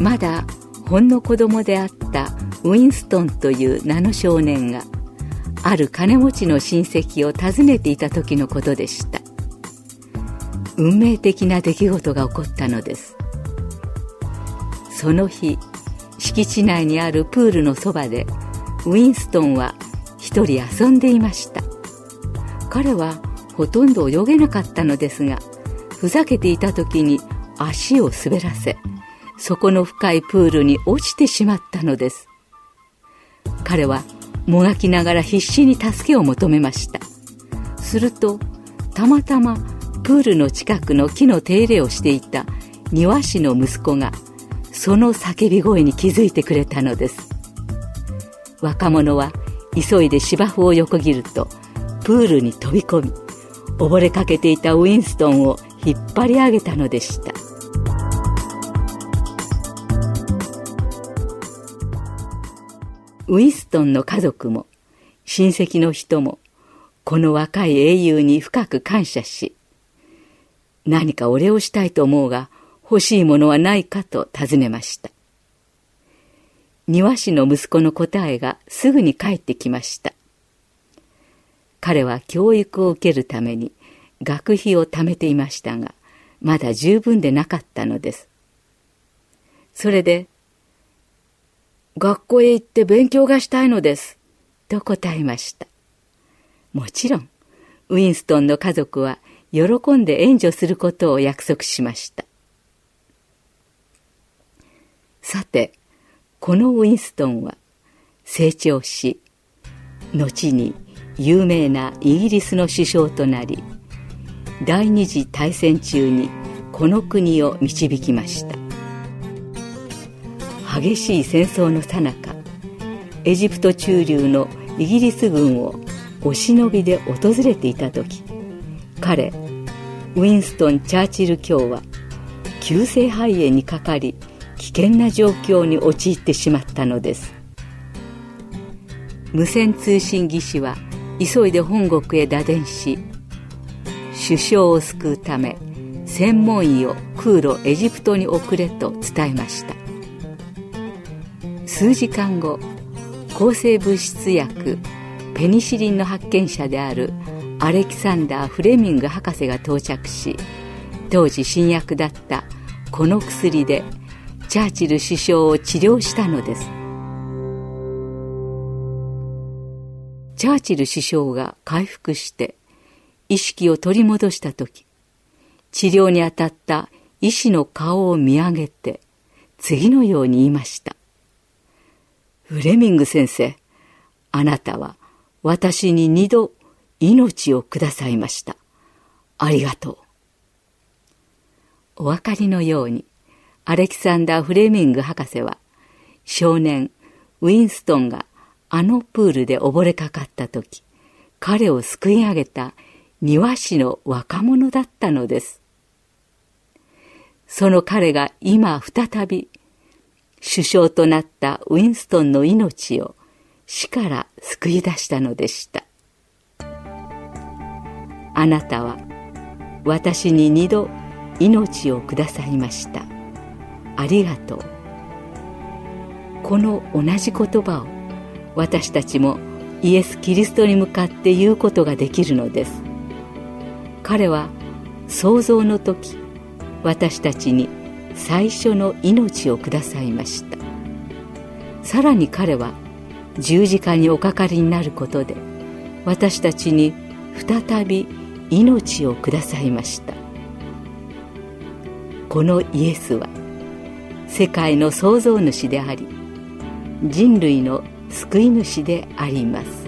まだほんの子供であったウィンストンという名の少年がある金持ちの親戚を訪ねていた時のことでした。運命的な出来事が起こったのです。その日敷地内にあるプールのそばでウィンストンは一人遊んでいました。彼はほとんど泳げなかったのですがふざけていた時に足を滑らせ底の深いプールに落ちてしまったのです。彼はもがきながら必死に助けを求めました。するとたまたまプールの近くの木の手入れをしていた庭師の息子がその叫び声に気づいてくれたのです。若者は急いで芝生を横切るとプールに飛び込み溺れかけていたウィンストンを引っ張り上げたのでした。ウィストンの家族も親戚の人もこの若い英雄に深く感謝し何かお礼をしたいと思うが欲しいものはないかと尋ねました。庭師の息子の答えがすぐに返ってきました。彼は教育を受けるために学費を貯めていましたがまだ十分でなかったのです。それで学校へ行って勉強がしたいのです。と答えました。もちろん、ウィンストンの家族は喜んで援助することを約束しました。さて、このウィンストンは成長し、後に有名なイギリスの首相となり、第二次大戦中にこの国を導きました。激しい戦争の最中エジプト中流のイギリス軍をお忍びで訪れていた時彼ウィンストン・チャーチル卿は急性肺炎にかかり危険な状況に陥ってしまったのです。無線通信技師は急いで本国へ打電し首相を救うため専門医を空路エジプトに送れと伝えました。数時間後抗生物質薬ペニシリンの発見者であるアレキサンダー・フレミング博士が到着し当時新薬だったこの薬でチャーチル首相を治療したのです。チャーチル首相が回復して意識を取り戻した時治療に当たった医師の顔を見上げて次のように言いました。フレミング先生、あなたは私に二度命をくださいました。ありがとう。お分かりのように、アレキサンダー・フレミング博士は、少年ウィンストンがあのプールで溺れかかった時、彼を救い上げた庭師の若者だったのです。その彼が今再び首相となったウィンストンの命を死から救い出したのでした。あなたは私に二度命をくださいました。ありがとう。この同じ言葉を私たちもイエス・キリストに向かって言うことができるのです。彼は創造の時私たちに最初の命をくださいました。さらに彼は十字架におかかりになることで私たちに再び命をくださいました。このイエスは世界の創造主であり人類の救い主であります。